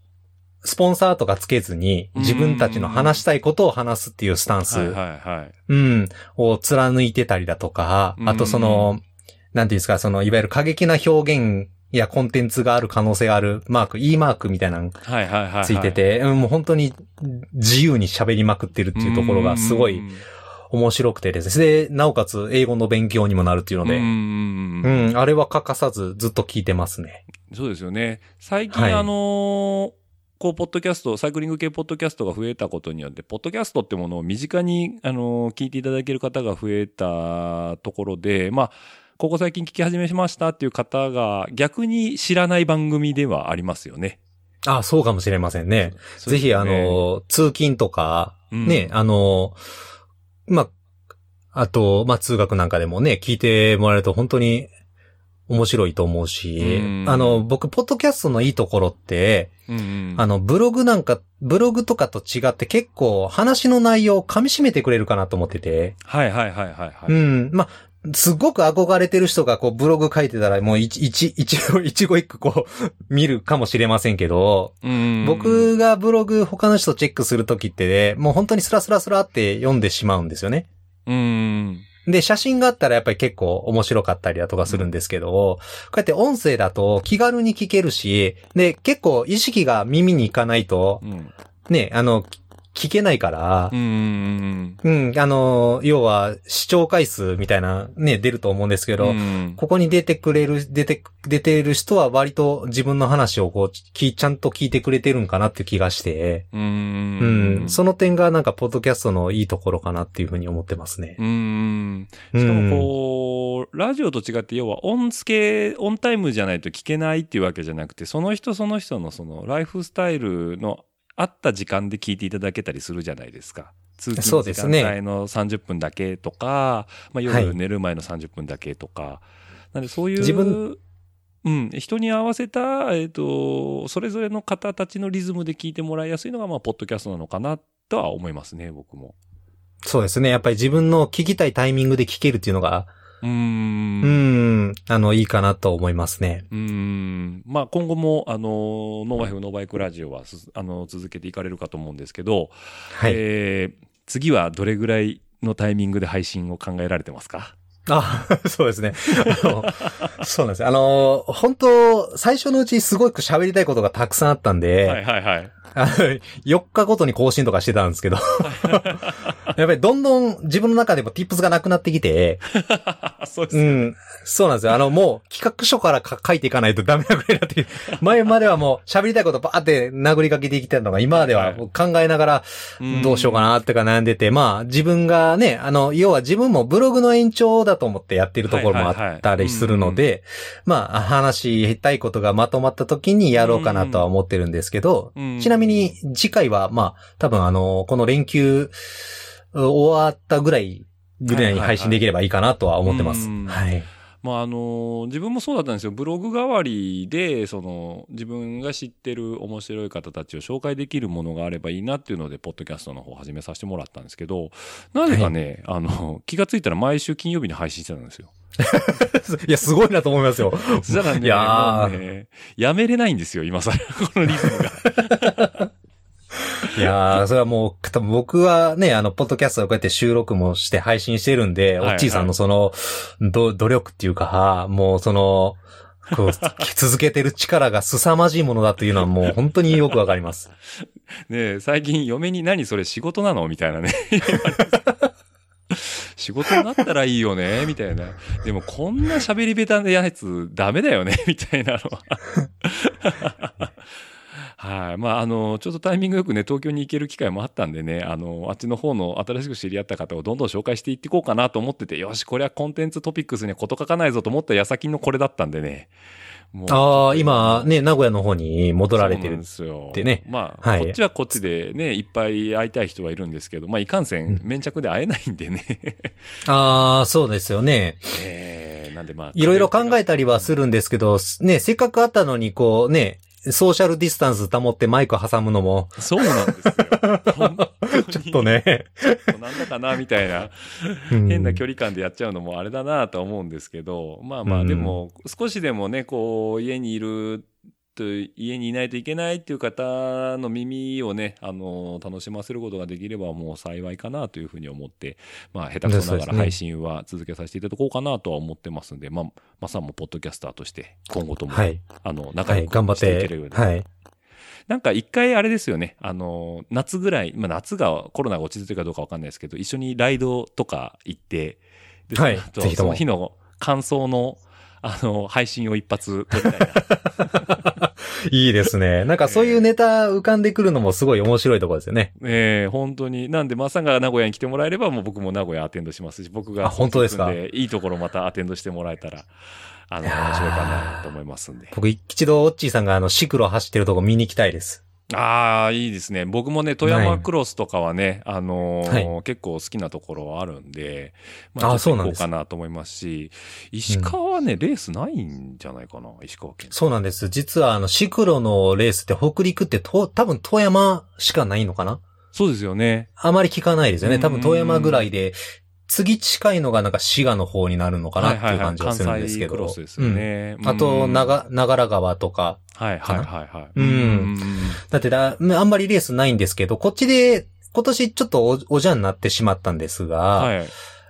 スポンサーとかつけずに、自分たちの話したいことを話すっていうスタンス、はいはいはい。うん、を貫いてたりだとか、あとその、なんていうんですか、その、いわゆる過激な表現やコンテンツがある可能性があるマーク、E マークみたいなのはいはいはいはい。ついてて、うんもう本当に自由に喋りまくってるっていうところがすごいうん面白くてですね。で、なおかつ英語の勉強にもなるっていうので、うんうん、あれは欠かさずずっと聞いてますね。そうですよね。最近、はいあのーこう、ポッドキャスト、サイクリング系ポッドキャストが増えたことによって、ポッドキャストってものを身近に、あのー聞いていただける方が増えたところで、まあ、ここ最近聞き始めましたっていう方が逆に知らない番組ではありますよね。あ、そうかもしれませんね。ぜひ、あ、の、通勤とか、うんね、あの、まあ、あと、まあ、通学なんかでもね、聞いてもらえると本当に面白いと思うしうん、あの、僕、ポッドキャストのいいところって、うんうんあの、ブログなんか、ブログとかと違って結構話の内容を噛み締めてくれるかなと思ってて、はいはいはいはいはい。うん、まあ、すっごく憧れてる人がこうブログ書いてたらもう一、一、一語 一語一句こう見るかもしれませんけど、うん僕がブログ他の人チェックするときってね、もう本当にスラスラスラって読んでしまうんですよね。うん。で、写真があったらやっぱり結構面白かったりだとかするんですけど、こうやって音声だと気軽に聞けるし、で、結構意識が耳に行かないとう、ん。ね、あの、聞けないからう、ん。うん、あの、要は視聴回数みたいなね、出ると思うんですけど、うんここに出てくれる、出て、出てる人は割と自分の話をこう、きちゃんと聞いてくれてるんかなっていう気がして、う。うんん、その点がなんか、ポッドキャストのいいところかなっていうふうに思ってますね。うん。しかもこう、ラジオと違って要は音付け、オンタイムじゃないと聞けないっていうわけじゃなくて、その人その人のそのライフスタイルのあった時間で聞いていただけたりするじゃないですか。通勤時間帯の30分だけとか、まあ、はい夜寝る前の30分だけとか。なんでそういう、自分うん、人に合わせた、えっ、と、それぞれの方たちのリズムで聞いてもらいやすいのが、まあ、ポッドキャストなのかなとは思いますね、僕も。そうですね。やっぱり自分の聞きたいタイミングで聞けるっていうのが、うー。うんん、あの、いいかなと思いますね。うーんまあ今後も、あの、ノーバイフノーバイクラジオはす、あの、続けていかれるかと思うんですけど、はい。えー次はどれぐらいのタイミングで配信を考えられてますか？あ、そうですね。あのそうなんですよ。あの、本当最初のうちすごく喋りたいことがたくさんあったんで、はいはいはい。あの4日ごとに更新とかしてたんですけど、やっぱりどんどん自分の中でも tips がなくなってきて、そうですね。うん。そうなんですよ。あの、もう企画書からか書いていかないとダメなぐらいになって前まではもう喋りたいことバーって殴りかけてきてたのが、今までは考えながらどうしようかなってか悩んでて、まあ自分がね、あの、要は自分もブログの延長だだと思ってやってるところもあったりするので、まあ話したいことがまとまった時にやろうかなとは思ってるんですけど、うんちなみに次回はまあ多分あの、この連休終わったぐらいぐらいに配信できればいいかなとは思ってます。うんはい。まああの自分もそうだったんですよブログ代わりでその自分が知ってる面白い方たちを紹介できるものがあればいいなっていうのでポッドキャストの方を始めさせてもらったんですけどなぜかね、あの気がついたら毎週金曜日に配信してたんですよ。いや、すごいなと思いますよ。そしたらねいやねやめれないんですよ今更このリズムが。いやー、それはもう、多分僕はね、あの、ポッドキャストをこうやって収録もして配信してるんで、はいおっちーさんのその、ど、努力っていうか、もうその、こう、続けてる力が凄まじいものだというのはもう本当によくわかります。ねえ最近嫁に何それ仕事なのみたいなね。仕事になったらいいよねみたいな。でもこんな喋り下手なやつダメだよねみたいなのは。はい。まあ、あの、ちょっとタイミングよくね、東京に行ける機会もあったんでね、あの、あっちの方の新しく知り合った方をどんどん紹介していっていこうかなと思ってて、よし、これはコンテンツトピックスにはこと書かないぞと思った矢先のこれだったんでね。ああ、今ね、名古屋の方に戻られてるそうなんで。すよ。ってねまあ、はいこっちはこっちでね、いっぱい会いたい人はいるんですけど、まあ、いかんせん、粘着で会えないんでね。ああ、そうですよね。えー、なんでまあ。いろいろ考えたりはするんですけど、ね、せっかくあったのにこうね、ソーシャルディスタンス保ってマイク挟むのも、そうなんですよ。本当にちょっと。ね、なんだかな、みたいな。うん変な距離感でやっちゃうのもあれだなとは思うんですけど、まあまあ、うんでも、少しでもね、こう、家にいると、家にいないといけないっていう方の耳をね、あの、楽しませることができればもう幸いかなというふうに思って、まあ、下手くそながら配信は続けさせていただこうかなとは思ってますんで、まあ、まさんもポッドキャスターとして、今後とも、はい。あの、仲はい、良く頑張っしていけてるように、はい。なんか一回あれですよね、あの、夏ぐらい、まあ夏がコロナが落ち着いてるかどうかわかんないですけど、一緒にライドとか行って、ではいその日の感想の、あの、配信を一発撮りたいな。いいですね。なんかそういうネタ浮かんでくるのもすごい面白いところですよね。ええ本当に。なんで、まっさんが名古屋に来てもらえれば、もう僕も名古屋アテンドしますし、僕があ本当ですか？でいいところまたアテンドしてもらえたら、あの、面白いかなと思いますんで。僕一度オッチーさんがあのシクロ走ってるとこ見に行きたいです。ああ、いいですね。僕もね、富山クロスとかはね、あのーは結構好きなところはあるんで、まあーあ、ちょっと行こうそうなんですかなと思いますし、石川はね、レースないんじゃないかな、石川県。そうなんです。実はあのシクロのレースって北陸ってと多分富山しかないのかな？そうですよね。あまり聞かないですよね。多分うん富山ぐらいで、次近いのがなんか滋賀の方になるのかなっていう感じがするんですけど。関西クロスですよね。うんあと、うん長、長良川とか。はいはいはいはい。うんだってだ、あんまりレースないんですけど、こっちで、今年ちょっとおおじゃになってしまったんですが、はい。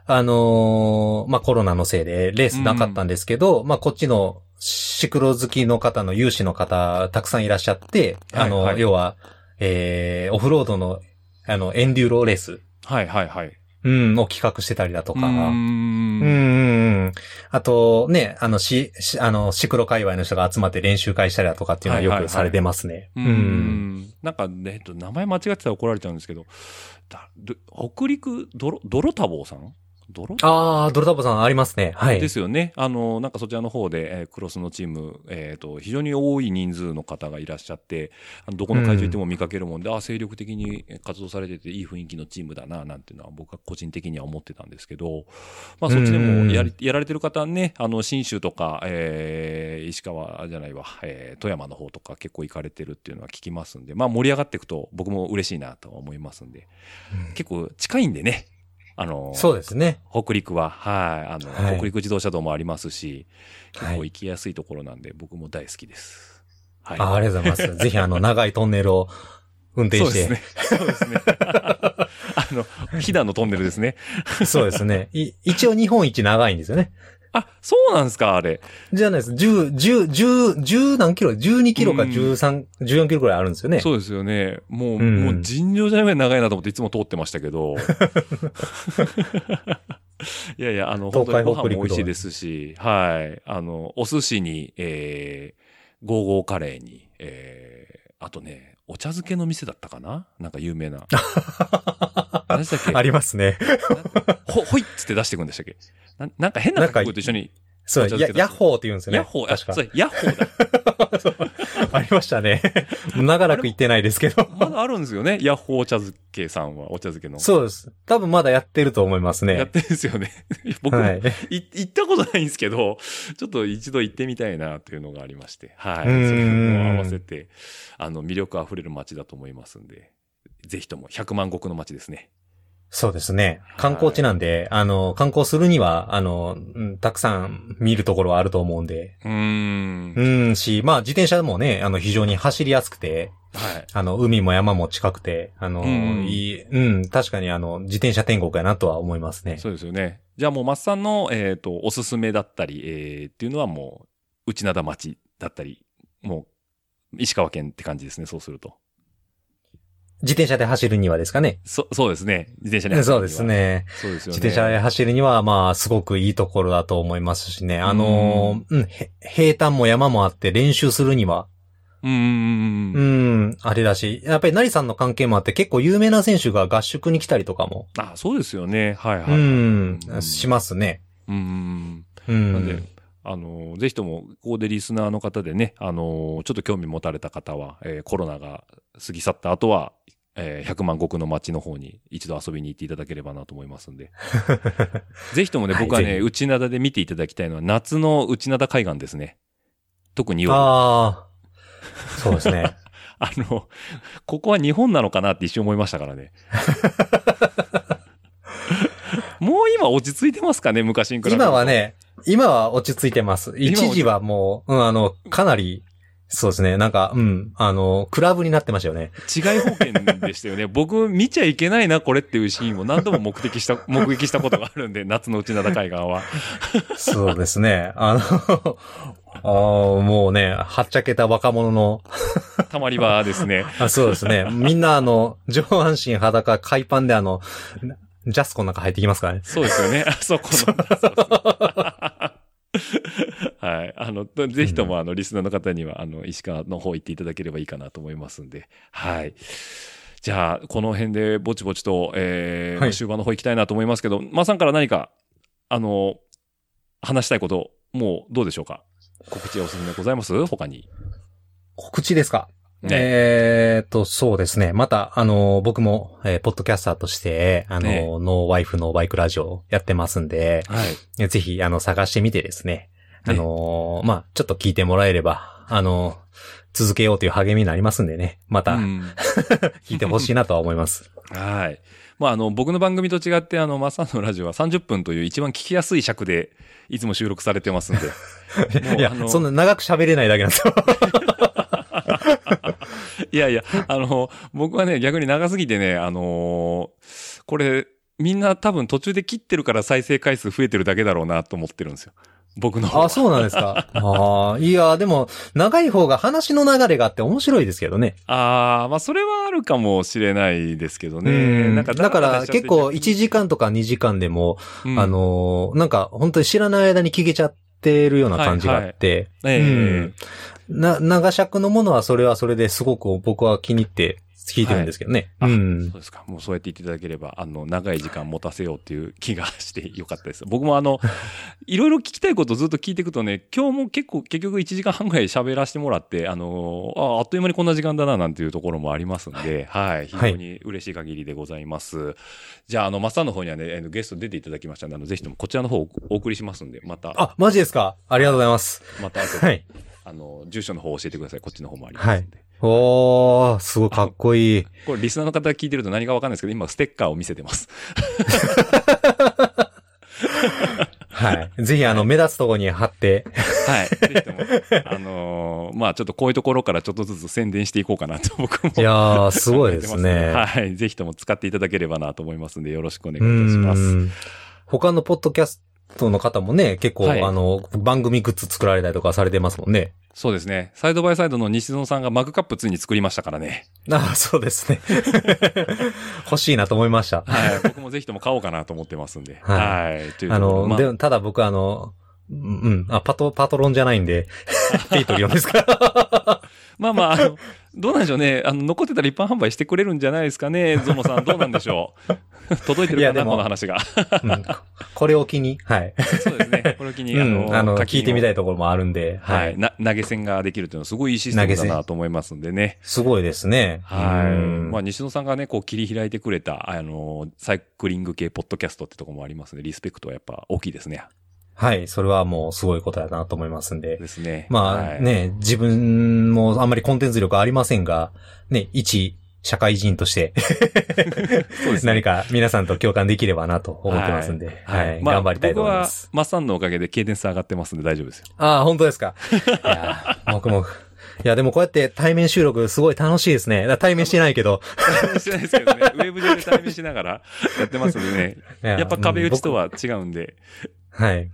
あのーまあ、コロナのせいでレースなかったんですけど、まあ、こっちのシクロ好きの方の有志の方、たくさんいらっしゃって、あの、はいはい要は、えー、オフロードの、あの、エンデューロレース、はいはいはい。うん、を企画してたりだとか、うんん、うん、うん。あと、ね、あの、し、しあの、シクロ界隈の人が集まって練習会したりだとかっていうのはよはいはいはいくされてますね。ううん。ん。なんかね、えっと、名前間違ってたら怒られちゃうんですけど、だど北陸、泥、泥多忙さん泥？あー、ドルタボさんありますね。はい。ですよね。あの、なんかそちらの方で、えークロスのチーム、えっ、と、非常に多い人数の方がいらっしゃって、あのどこの会場行っても見かけるもんで、あ精力的に活動されてて、いい雰囲気のチームだな、なんていうのは僕は個人的には思ってたんですけど、まあそっちでもやり、やられてる方はね、あの、新州とか、えー石川じゃないわ、えー富山の方とか結構行かれてるっていうのは聞きますんで、まあ盛り上がっていくと僕も嬉しいなとは思いますんで、結構近いんでね、あの、そうですね。北陸は、はい、あの、はい北陸自動車道もありますし、結はい構行きやすいところなんで、僕も大好きです。はい。あありがとうございます。ぜひあの、長いトンネルを運転して。そうですね。そうですね。あの、飛騨のトンネルですね。そうですね。い一応日本一長いんですよね。あ、そうなんですか、あれ。じゃないです。10、10、10、10何キロ ?12 キロかうん13、14キロくらいあるんですよね。そうですよね。もう、うんもう尋常じゃないぐらい長いなと思っていつも通ってましたけど。いやいや、あの、本当にご飯も美味しいですし、はい。あの、お寿司に、えー、ゴーゴーカレーに、えー、あとね、お茶漬けの店だったかな？なんか有名な。何でしたっけ？ありますね。ほ、ほいっつって出してくんでしたっけ？ななんか変な覚悟と一緒に、そう、ヤッホーって言うんですよね。ヤッホー、あ、確かそ。う、ヤッホーだ。ありましたね。長らく言ってないですけど。まだあるんですよね。ヤッホーお茶漬けさんは、お茶漬けの。そうです。多分まだやってると思いますね。やってるんですよね。僕も、はい。い行ったことないんですけど、ちょっと一度行ってみたいなというのがありまして、はい。そうんれも合わせて、あの、魅力あふれる街だと思いますんで、ぜひとも100万石の街ですね。そうですね。観光地なんで、あの、観光するには、あの、うんたくさん見るところはあると思うんで。うーん。うんし、まあ自転車もね、あの、非常に走りやすくて、はい。あの、海も山も近くて、あの、うんいい、うん、確かにあの、自転車天国やなとは思いますね。そうですよね。じゃあもう、マッさんの、えっ、と、おすすめだったり、えーっていうのはも内灘町だったり、もう、石川県って感じですね、そうすると。自転車で走るにはですかね。そ、そうですね。自転車で走るにはそうです。ね。そうですよね。自転車で走るには、まあ、すごくいいところだと思いますしね。あのーうん、へ平坦も山もあって練習するには、うんうんあれだし、やっぱり成さんの関係もあって結構有名な選手が合宿に来たりとかも、あ、そうですよね。はいはい。うんう、んしますね。うんうん。うん。なんで、あの、ぜひとも、ここでリスナーの方でね、あの、ちょっと興味持たれた方は、えーコロナが過ぎ去った後は、えー100万石の町の方に一度遊びに行っていただければなと思いますんで。ぜひともね、はい僕はね、ぜひ内灘で見ていただきたいのは、夏の内灘海岸ですね。特に夜。あああ、そうですね。の、ここは日本なのかなって一瞬思いましたからね。もう今落ち着いてますかね、昔に比べると今は、ね、今は落ち着いてます。今一時はもう、うん、あの、かなり、そうですね、なんか、うん、あの、クラブになってましたよね。違い保険でしたよね。僕、見ちゃいけないな、これっていうシーンを何度も目的した、目撃したことがあるんで、夏の内灘海岸は。そうですね。あの、あーもうね、はっちゃけた若者の、たまり場ですね。あそうですね。みんなあの、上半身裸、海パンであの、ジャスコの中入ってきますからね。そうですよね。あそこの。はい。あの、ぜひとも、あの、リスナーの方には、あの、石川の方行っていただければいいかなと思いますんで。はい。じゃあ、この辺でぼちぼちと、えーはい終盤の方行きたいなと思いますけど、まーさんから何か、あの、話したいこと、もうどうでしょうか？告知はおすすめございます？他に。告知ですか？ねえーっと、そうですね。また、あの、僕も、えーポッドキャスターとして、あの、ねノーワイフノーバイクラジオやってますんで、はい。ぜひ、あの、探してみてですね。あねの、まあ、ちょっと聞いてもらえれば、あの、続けようという励みになりますんでね。また、うん 聞いてほしいなとは思います。はい。まあ、あの、僕の番組と違って、あの、マッサンのラジオは30分という一番聞きやすい尺で、いつも収録されてますんで。いやそんな長く喋れないだけなんですよ。いやいや、あの、僕はね、逆に長すぎてね、あのーこれ、みんな多分途中で切ってるから再生回数増えてるだけだろうなと思ってるんですよ。僕の。あ、そうなんですか。ああ、いや、でも、長い方が話の流れがあって面白いですけどね。ああ、まあ、それはあるかもしれないですけどうね。んなんかだから結構1時時間とか2時間でも、間あ、のーなんか本当に知らない間に聞けちゃってるような感じがあって、ええうんな、長尺のものはそれはそれですごく僕は気に入って聞いてるんですけどね。あうんそう。ですか。もうそうやって言っていただければ、あの、長い時間持たせようっていう気がしてよかったです。僕もあの、いろいろ聞きたいことをずっと聞いていくとね、今日も結構、結局1時間半ぐらい喋らせてもらって、あの、ああっという間にこんな時間だななんていうところもありますんで、はい。非常に嬉しい限りでございます。じゃあ、あの、マッサンの方にはね、ゲスト出ていただきましたので、あの、ぜひともこちらの方をお送りしますんで、また、あ、マジですかありがとうございます。また後で、はい。あの、住所の方を教えてください。こっちの方もありますんで。おー、すごいかっこいい。これ、リスナーの方が聞いてると何かわかんないですけど、今、ステッカーを見せてます。はい。ぜひあの、目立つところに貼って。はい。ぜひとも、あのーまあちょっとこういうところからちょっとずつ宣伝していこうかなと僕も。いやー、すごいですね。はい。ぜひとも使っていただければなと思いますんで、よろしくお願ういいたします。ん。他のポッドキャストの方もね、結構、はいあの、番組グッズ作られたりとかされてますもんね。そうですね。サイドバイサイドの西園さんがマグカップついに作りましたからね。ああ、そうですね。欲しいなと思いました。はい。僕もぜひとも買おうかなと思ってますんで。ははい。というあの、まあでも、ただ僕あの、うんうん、あ、パト、パトロンじゃないんで、Patreon ですか？まあまあ、あの、どうなんでしょうね。あの、残ってたら一般販売してくれるんじゃないですかね。ゾノさん、どうなんでしょう。届いてるかな、この話が。うんこれを機に、はい。そうですね。これを機に、うん、あの、聞いてみたいところもあるんで、は。はいい。な、投げ銭ができるというのはすごいいいシステムだなと思いますんでね。すごいですね。はい。うんまあ、西野さんがね、こう切り開いてくれた、あの、サイクリング系ポッドキャストってところもありますので、リスペクトはやっぱ大きいですね。はい。それはもうすごいことだなと思いますんで。ですね。まあはい、ね、自分もあんまりコンテンツ力ありませんが、ね、一社会人としてそうですね。何か皆さんと共感できればなと思ってますんで、はい。まあ頑張りたいと思います。僕は、マッサンのおかげでケイデンス上がってますんで大丈夫ですよ。ああ、本当ですか。いやー、僕も。いや、でもこうやって対面収録すごい楽しいですね。対面してないけど。対面してないですけどね、ウェブ上で対面しながらやってますんでね、やっぱ壁打ちとは違うんで、はい。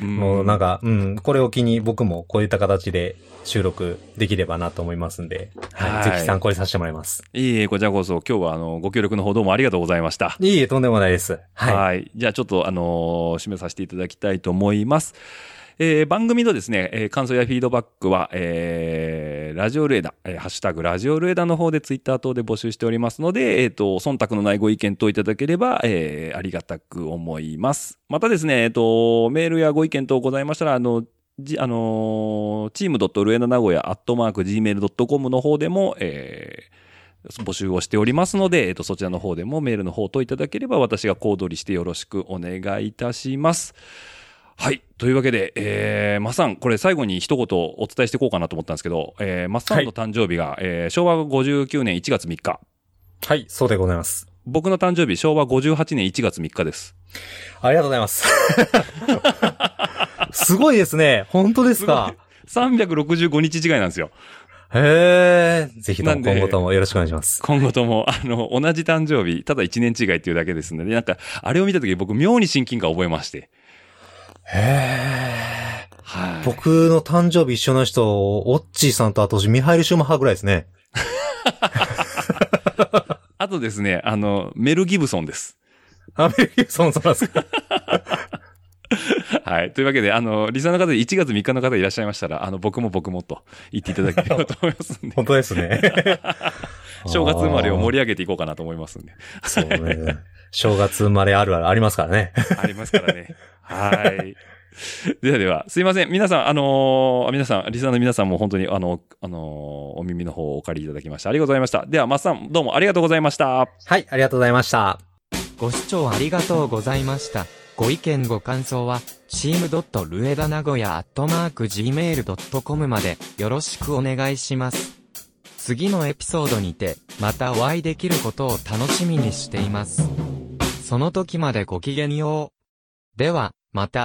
もうなんか、うん、これを機に僕もこういった形で収録できればなと思いますんで、はい。はいぜひ参考にさせてもらいます。いいえ、こちらこそ今日はあの、ご協力のほどうもありがとうございました。いいえ、とんでもないです。はい。はい。じゃあちょっとあのー締めさせていただきたいと思います。えー番組のですね、えー感想やフィードバックは、えーラジオルエダ、えーハッシュタグラジオルエダの方でツイッター等で募集しておりますので、えっ、と、忖度のないご意見等いただければ、えーありがたく思います。またですね、えっ、と、メールやご意見等ございましたら、あの、じあのー、チームルエダ名古屋アットマーク gmail.com の方でも、えー募集をしておりますので、えっと、そちらの方でもメールの方といただければ私が小躍りしてよろしくお願いいたします。はい。というわけで、えー、マッサン、これ最後に一言お伝えしていこうかなと思ったんですけど、えー、マッサンの誕生日が、えー昭和59年1月3日。はい、そうでございます。僕の誕生日、昭和58年1月3日です。ありがとうございます。すごいですね。本当ですか？365日違いなんですよ。へえ。ぜひ今後ともよろしくお願いします。今後とも、あの、同じ誕生日、ただ1年違いっていうだけですので、なんか、あれを見た時僕妙に親近感を覚えまして。へえ。はい。僕の誕生日一緒の人、オッチーさんとあとミハイル・シューマッハぐらいですね。あとですね、あの、メル・ギブソンです。アメリカ、そうそうなんですか？はい。というわけで、あの、リサの方で1月3日の方いらっしゃいましたら、あの、僕も僕もと言っていただければと思いますんで、本当ですね。正月生まれを盛り上げていこうかなと思いますんで。そうね。正月生まれあるあるありますからね。ありますからね。はい。ではでは、すいません。皆さん、あのー皆さん、リサの皆さんも本当に、あの、あのーお耳の方をお借りいただきまして、ありがとうございました。では、マッサン、どうもありがとうございました。はい、ありがとうございました。ご視聴ありがとうございました。ご意見ご感想は、チームドットルエダ名古屋アットマーク gmail.com までよろしくお願いします。次のエピソードにて、またお会いできることを楽しみにしています。その時までごきげんよう。では、また。